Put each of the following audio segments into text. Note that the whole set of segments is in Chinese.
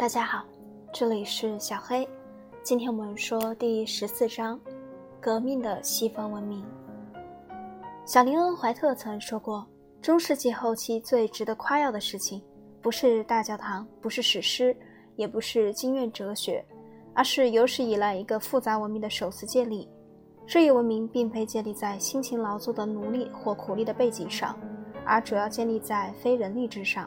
大家好，这里是小黑。今天我们说第十四章：革命的西方文明。小林恩·怀特曾说过，中世纪后期最值得夸耀的事情，不是大教堂，不是史诗，也不是经院哲学，而是有史以来一个复杂文明的首次建立。这一文明并非建立在辛勤劳作的奴隶或苦力的背景上，而主要建立在非人力之上。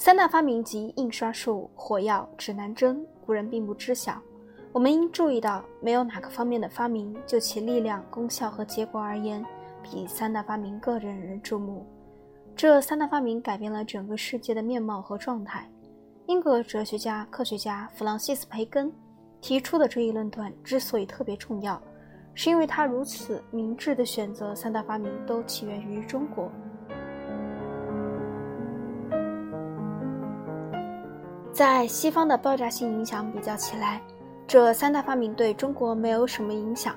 三大发明即印刷术、火药、指南针，古人并不知晓。我们应注意到，没有哪个方面的发明，就其力量、功效和结果而言，比三大发明更引人注目。这三大发明改变了整个世界的面貌和状态。英国哲学家、科学家弗朗西斯·培根提出的这一论断之所以特别重要，是因为他如此明智地选择三大发明都起源于中国。在西方的爆炸性影响比较起来，这三大发明对中国没有什么影响。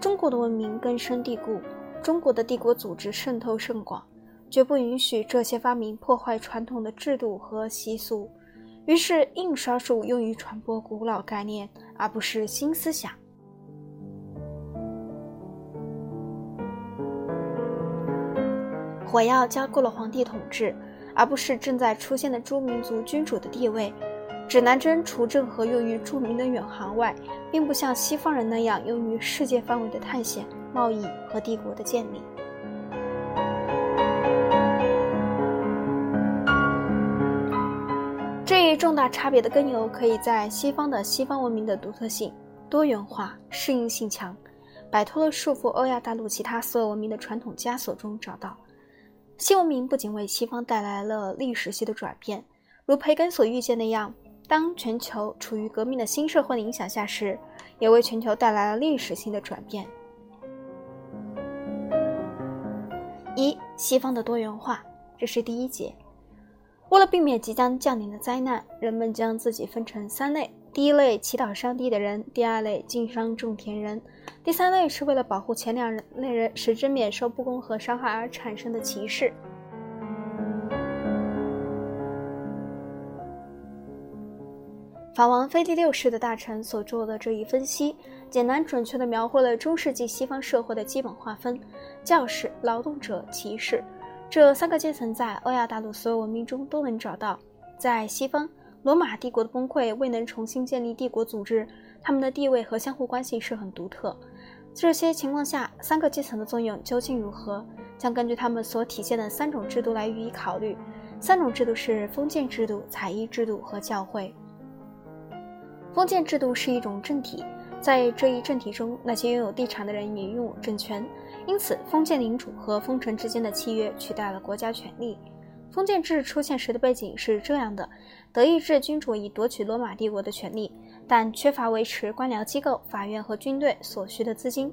中国的文明根深蒂固，中国的帝国组织渗透甚广，绝不允许这些发明破坏传统的制度和习俗。于是，印刷术用于传播古老概念，而不是新思想；火药加固了皇帝统治。而不是正在出现的诸民族君主的地位。指南针除郑和用于著名的远航外，并不像西方人那样用于世界范围的探险、贸易和帝国的建立。这一重大差别的根由，可以在西方的西方文明的独特性、多元化、适应性强，摆脱了束缚欧亚大陆其他所有文明的传统枷锁中找到。新文明不仅为西方带来了历史性的转变，如培根所预见那样，当全球处于革命的新社会的影响下时，也为全球带来了历史性的转变。一、西方的多元化，这是第一节。为了避免即将降临的灾难，人们将自己分成三类。第一类祈祷上帝的人，第二类经商种田人，第三类是为了保护前两类人，使之免受不公和伤害而产生的歧视。法王腓第六世的大臣所做的这一分析，简单准确地描绘了中世纪西方社会的基本划分：教士、劳动者、骑士这三个阶层，在欧亚大陆所有文明中都能找到。在西方。罗马帝国的崩溃未能重新建立帝国组织，他们的地位和相互关系是很独特。这些情况下，三个阶层的作用究竟如何，将根据他们所体现的三种制度来予以考虑。三种制度是封建制度、采邑制度和教会。封建制度是一种政体，在这一政体中，那些拥有地产的人也拥有政权，因此封建领主和封臣之间的契约取代了国家权力。封建制出现时的背景是这样的：德意志君主已夺取罗马帝国的权力，但缺乏维持官僚机构、法院和军队所需的资金。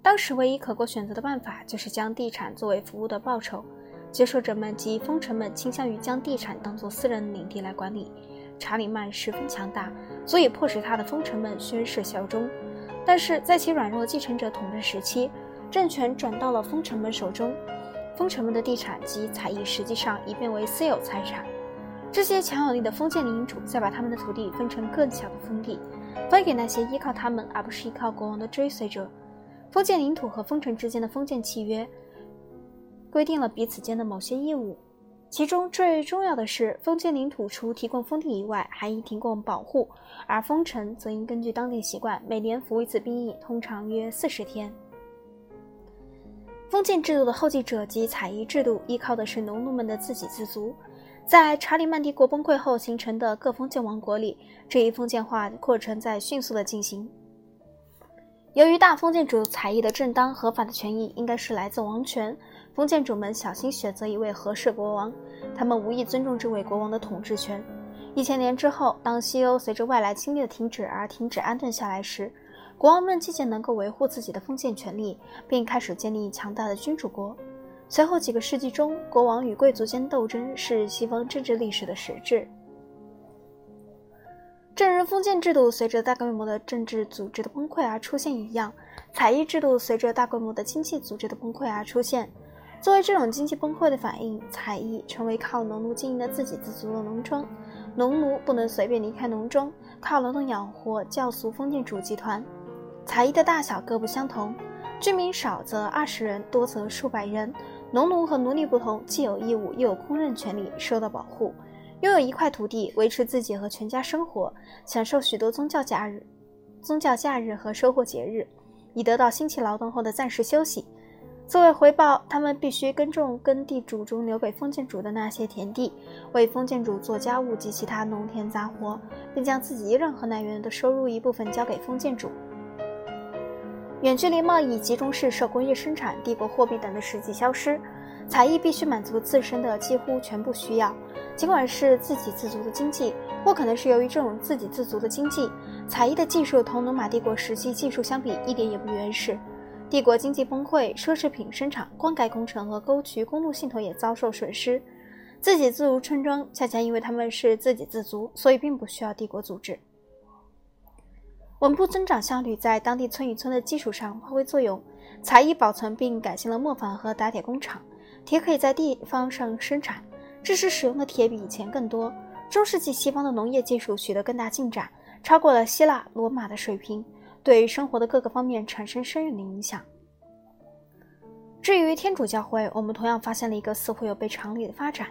当时唯一可供选择的办法就是将地产作为服务的报酬。接受者们及封臣们倾向于将地产当作私人领地来管理。查理曼十分强大，足以迫使他的封臣们宣誓效忠。但是在其软弱继承者统治时期，政权转到了封臣们手中。封臣们的地产及财邑实际上已变为私有财产。这些强有力的封建领主再把他们的土地分成更小的封地，分给那些依靠他们而不是依靠国王的追随者。封建领土和封臣之间的封建契约规定了彼此间的某些义务，其中最重要的是，封建领土除提供封地以外，还应提供保护，而封臣则应根据当地习惯每年服一次兵役，通常约四十天。封建制度的后继者及采邑制度，依靠的是农奴们的自给自足。在查理曼帝国崩溃后形成的各封建王国里，这一封建化过程在迅速的进行。由于大封建主采邑的正当合法的权益应该是来自王权，封建主们小心选择一位合适国王，他们无意尊重这位国王的统治权。一千年之后，当西欧随着外来侵略的停止而停止安顿下来时，国王们渐渐能够维护自己的封建权利，并开始建立强大的君主国。随后几个世纪中，国王与贵族间斗争是西方政治历史的实质。正如封建制度随着大规模的政治组织的崩溃而出现一样，采邑制度随着大规模的经济组织的崩溃而出现。作为这种经济崩溃的反应，采邑成为靠农奴经营的自给自足的农庄。农奴不能随便离开农庄，靠劳动养活教俗封建主集团。才艺的大小各不相同，居民少则二十人，多则数百人。农奴和奴隶不同，既有义务，又有公认权利，受到保护。拥有一块土地，维持自己和全家生活，享受许多宗教假日、宗教假日和收获节日，以得到辛勤劳动后的暂时休息。作为回报，他们必须耕种耕地主中留给封建主的那些田地，为封建主做家务及其他农田杂活，并将自己任何来源的收入一部分交给封建主。远距离贸易、集中式手工业生产、帝国货币等的实际消失，才艺必须满足自身的几乎全部需要。尽管是自给自足的经济，或可能是由于这种自给自足的经济，才艺的技术同罗马帝国时期技术相比一点也不原始。帝国经济崩溃，奢侈品生产、灌溉工程和沟渠公路系统也遭受损失。自给自足村庄恰恰因为他们是自给自足，所以并不需要帝国组织。稳步增长效率在当地村与村的基础上发挥作用。才艺保存并改进了磨坊和打铁工厂，铁可以在地方上生产，致使使用的铁比以前更多。中世纪西方的农业技术取得更大进展，超过了希腊、罗马的水平，对生活的各个方面产生深远的影响。至于天主教会，我们同样发现了一个似乎有悖常理的发展。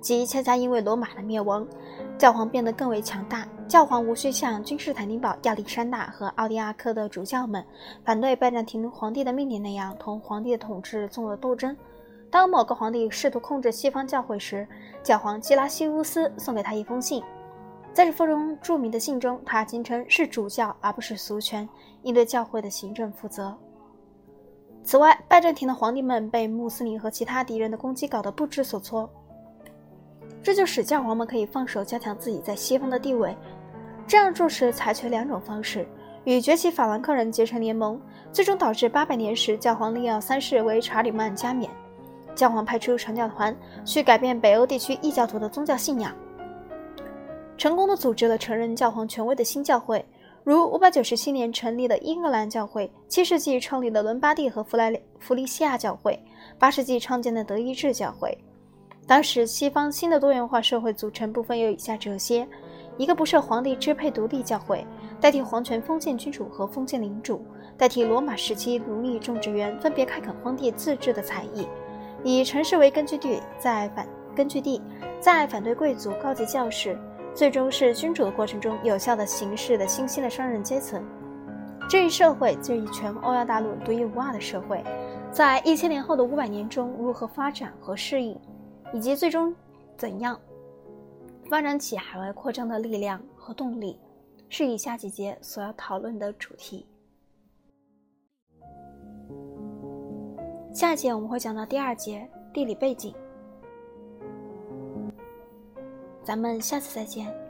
即恰恰因为罗马的灭亡，教皇变得更为强大。教皇无需像君士坦丁堡、亚历山大和奥迪亚克的主教们反对拜占庭皇帝的命令那样，同皇帝的统治做了斗争。当某个皇帝试图控制西方教会时，教皇基拉西乌斯送给他一封信。在这封中著名的信中，他坚称是主教而不是俗权，应对教会的行政负责。此外，拜占庭的皇帝们被穆斯林和其他敌人的攻击搞得不知所措。这就使教皇们可以放手加强自己在西方的地位。这样做时采取两种方式：与崛起法兰克人结成联盟，最终导致800年时教皇利奥三世为查理曼加冕。教皇派出传教团去改变北欧地区异教徒的宗教信仰，成功的组织了承认教皇权威的新教会，如597年成立的英格兰教会，7世纪创立的伦巴第和弗莱弗利西亚教会，8世纪创建的德意志教会。当时，西方新的多元化社会组成部分有以下这些：一个不受皇帝支配独立教会，代替皇权封建君主和封建领主，代替罗马时期奴隶种植园分别开垦荒地自治的才艺，以城市为根据地，在反根据地，在反对贵族、高级教士，最终是君主的过程中有效的形式的新兴的商人阶层。这一社会，这一全欧亚大陆独一无二的社会，在一千年后的五百年中如何发展和适应？以及最终怎样发展起海外扩张的力量和动力，是以下几节所要讨论的主题。下节我们会讲到第二节地理背景，咱们下次再见。